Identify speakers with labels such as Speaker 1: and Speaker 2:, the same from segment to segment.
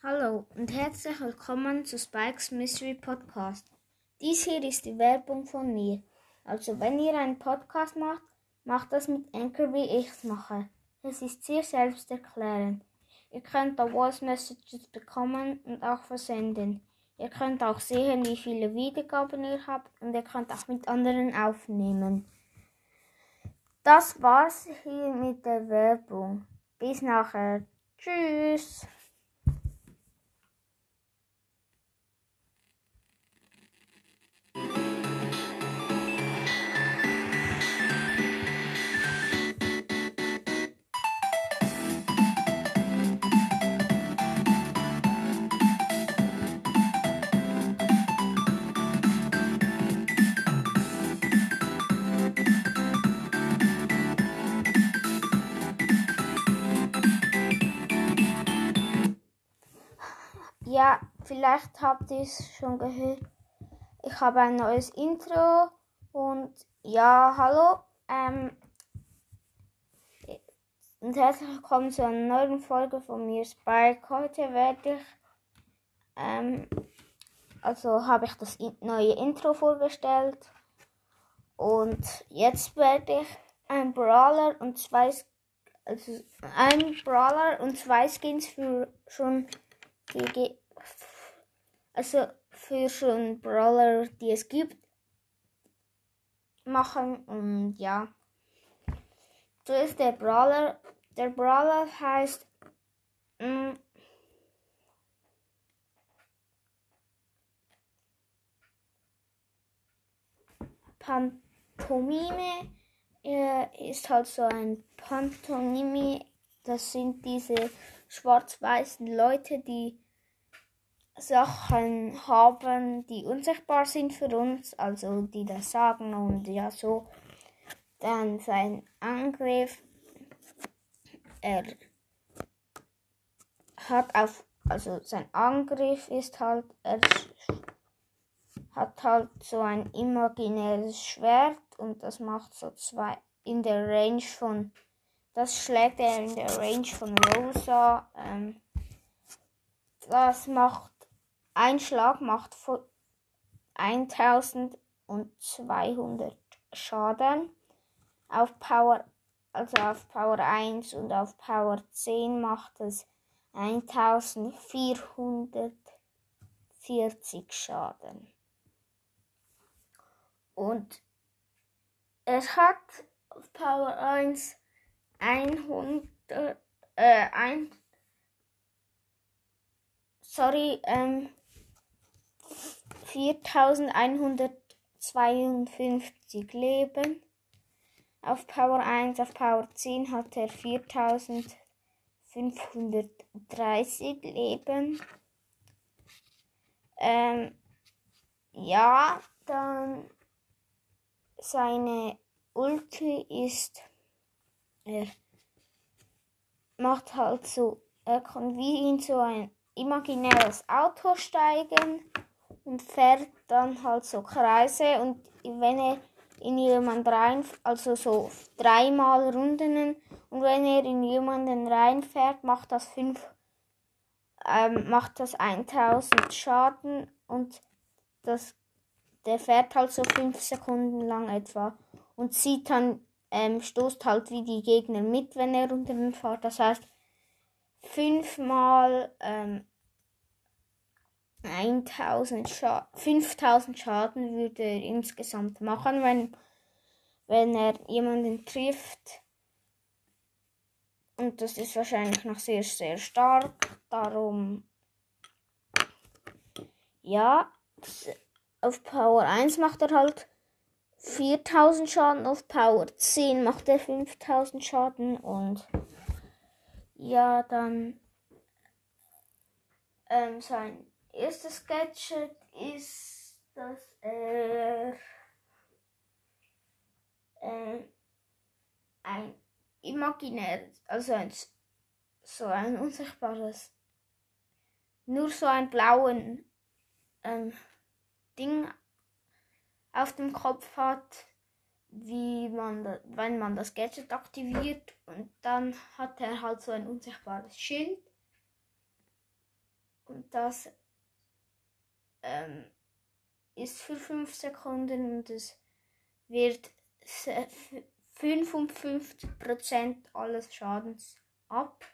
Speaker 1: Hallo und herzlich willkommen zu Spikes Mystery Podcast. Dies hier ist die Werbung von mir. Also wenn ihr einen Podcast macht, macht das mit Anchor wie ich es mache. Es ist sehr selbsterklärend. Ihr könnt da Voice Messages bekommen und auch versenden. Ihr könnt auch sehen, wie viele Wiedergaben ihr habt und ihr könnt auch mit anderen aufnehmen. Das war's hier mit der Werbung. Bis nachher. Tschüss. Ja, vielleicht habt ihr es schon gehört. Ich habe ein neues Intro und ja, hallo. Ähm, und herzlich willkommen zu einer neuen Folge von mir, Spike. Heute werde ich, ähm, also habe ich das neue Intro vorgestellt. Und jetzt werde ich ein Brawler und zwei, also ein Brawler und zwei Skins für schon die, also für schon Brawler, die es gibt, machen. Und ja. Zuerst der Brawler. Der Brawler heißt. Mm, Pantomime. Er ist halt so ein Pantomime. Das sind diese schwarz-weißen Leute, die Sachen haben, die unsichtbar sind für uns, also die das sagen und ja so. Dann sein Angriff, er hat auf, also sein Angriff ist halt, er hat halt so ein imaginäres Schwert und das macht so zwei in der Range von das schlägt er in der Range von Rosa. Ähm, das macht ein Schlag macht 1200 Schaden. Auf Power, also auf Power 1 und auf Power 10 macht es 1440 Schaden. Und es hat auf Power 1 100, äh, ein, sorry, ähm, 4152 Leben. Auf Power 1, auf Power 10 hat er 4530 Leben. Ähm, ja, dann seine Ulti ist er macht halt so, er kann wie in so ein imaginäres Auto steigen und fährt dann halt so Kreise und wenn er in jemand rein, also so dreimal Runden und wenn er in jemanden reinfährt, macht das fünf, ähm, macht das 1000 Schaden und das, der fährt halt so fünf Sekunden lang etwa und zieht dann ähm, stoßt halt wie die Gegner mit, wenn er unter den fährt. Das heißt, fünfmal ähm, 1000 Scha 5000 Schaden würde er insgesamt machen, wenn, wenn er jemanden trifft. Und das ist wahrscheinlich noch sehr, sehr stark. Darum, ja, auf Power 1 macht er halt 4000 Schaden auf Power 10 macht er 5000 Schaden und ja, dann ähm, sein erstes Gadget ist, dass er äh, ein imaginäres, also ein, so ein unsichtbares, nur so ein blauen ähm, Ding auf dem Kopf hat, wie man, wenn man das Gadget aktiviert und dann hat er halt so ein unsichtbares Schild. Und das ähm, ist für 5 Sekunden und es wird 55% alles Schadens ab.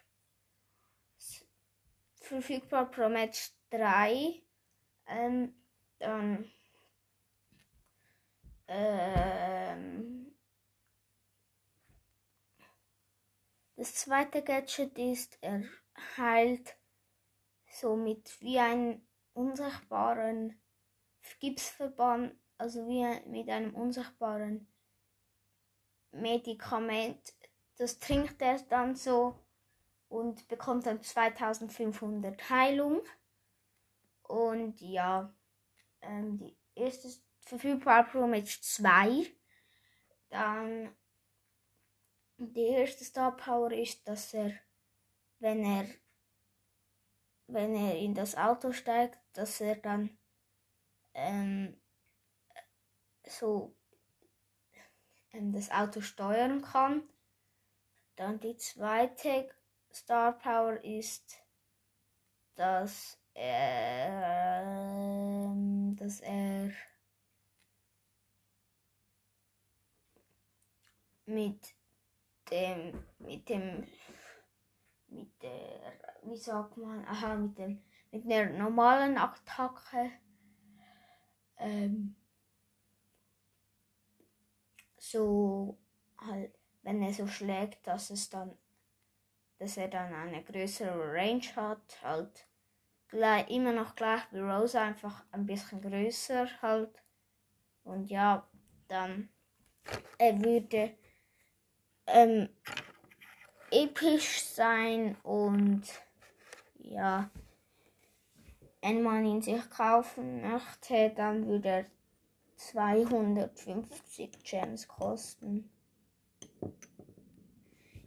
Speaker 1: Verfügbar pro Match 3. Ähm, dann ähm, das zweite Gadget ist, er heilt somit wie einen unsichtbaren Gipsverband, also wie mit einem unsichtbaren Medikament. Das trinkt er dann so und bekommt dann 2500 Heilung. Und ja, ähm, die erste verfügbar pro Match 2. Dann die erste Star Power ist, dass er, wenn er, wenn er in das Auto steigt, dass er dann ähm, so ähm, das Auto steuern kann. Dann die zweite Star Power ist, dass er, ähm, dass er mit dem, mit dem, mit der, wie sagt man, aha, mit dem, mit der normalen Attacke, ähm, so halt, wenn er so schlägt, dass es dann, dass er dann eine größere Range hat, halt gleich, immer noch gleich wie Rose, einfach ein bisschen größer halt. Und ja, dann er würde ähm, episch sein und ja, wenn man ihn sich kaufen möchte, dann würde er 250 Gems kosten.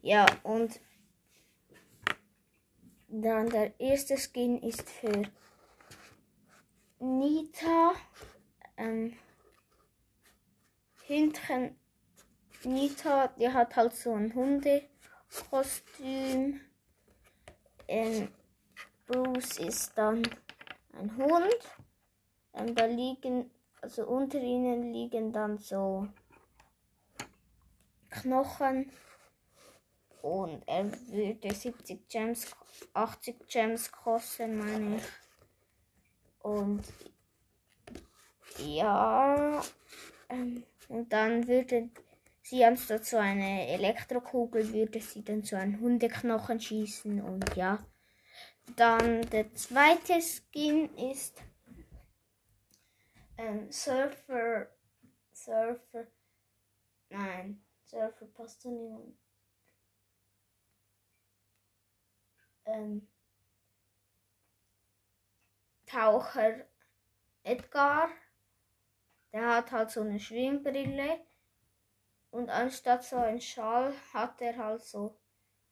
Speaker 1: Ja, und dann der erste Skin ist für Nita. Ähm, hinten Nita, die hat halt so ein Hundekostüm. Ähm, Bruce ist dann ein Hund. Ähm, da liegen, also unter ihnen liegen dann so Knochen. Und er würde 70 Gems, 80 Gems kosten, meine ich. Und ja, ähm, und dann würde sie anstatt so eine Elektrokugel würde sie dann so einen Hundeknochen schießen und ja. Dann der zweite Skin ist ähm, Surfer. Surfer. Nein, Surfer passt zu niemand. Ähm, Taucher Edgar. Der hat halt so eine Schwimmbrille und anstatt so ein Schal hat er halt so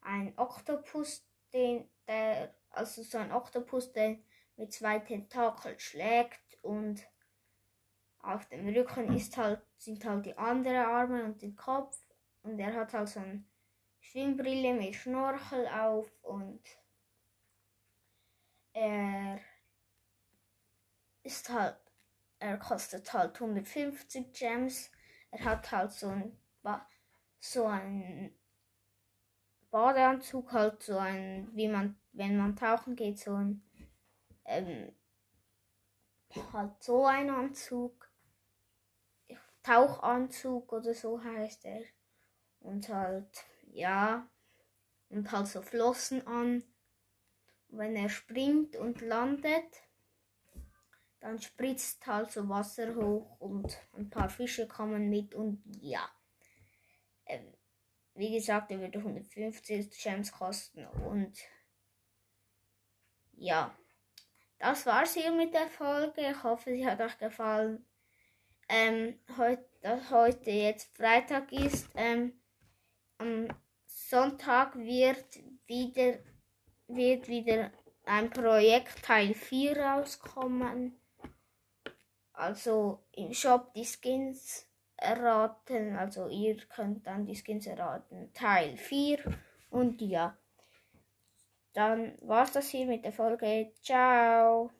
Speaker 1: ein Oktopus, den der, also so ein Oktopus, der mit zwei Tentakeln schlägt und auf dem Rücken ist halt, sind halt die anderen Arme und den Kopf und er hat halt so eine Schwimmbrille mit Schnorchel auf und er ist halt, er kostet halt 150 Gems. Er hat halt so ein so ein Badeanzug, halt so ein, wie man, wenn man tauchen geht, so ein, ähm, halt so ein Anzug, Tauchanzug oder so heißt er. Und halt, ja, und halt so Flossen an. wenn er springt und landet, dann spritzt halt so Wasser hoch und ein paar Fische kommen mit und ja. Ähm, wie gesagt, er würde 150 Gems kosten und ja. Das war's hier mit der Folge. Ich hoffe, sie hat euch gefallen. Ähm, heute, dass heute jetzt Freitag ist. Ähm, am Sonntag wird wieder, wird wieder ein Projekt Teil 4 rauskommen. Also im Shop die Skins erraten. Also ihr könnt dann die Skins erraten. Teil 4. Und ja. dann war's das hier mit der Folge. Ciao.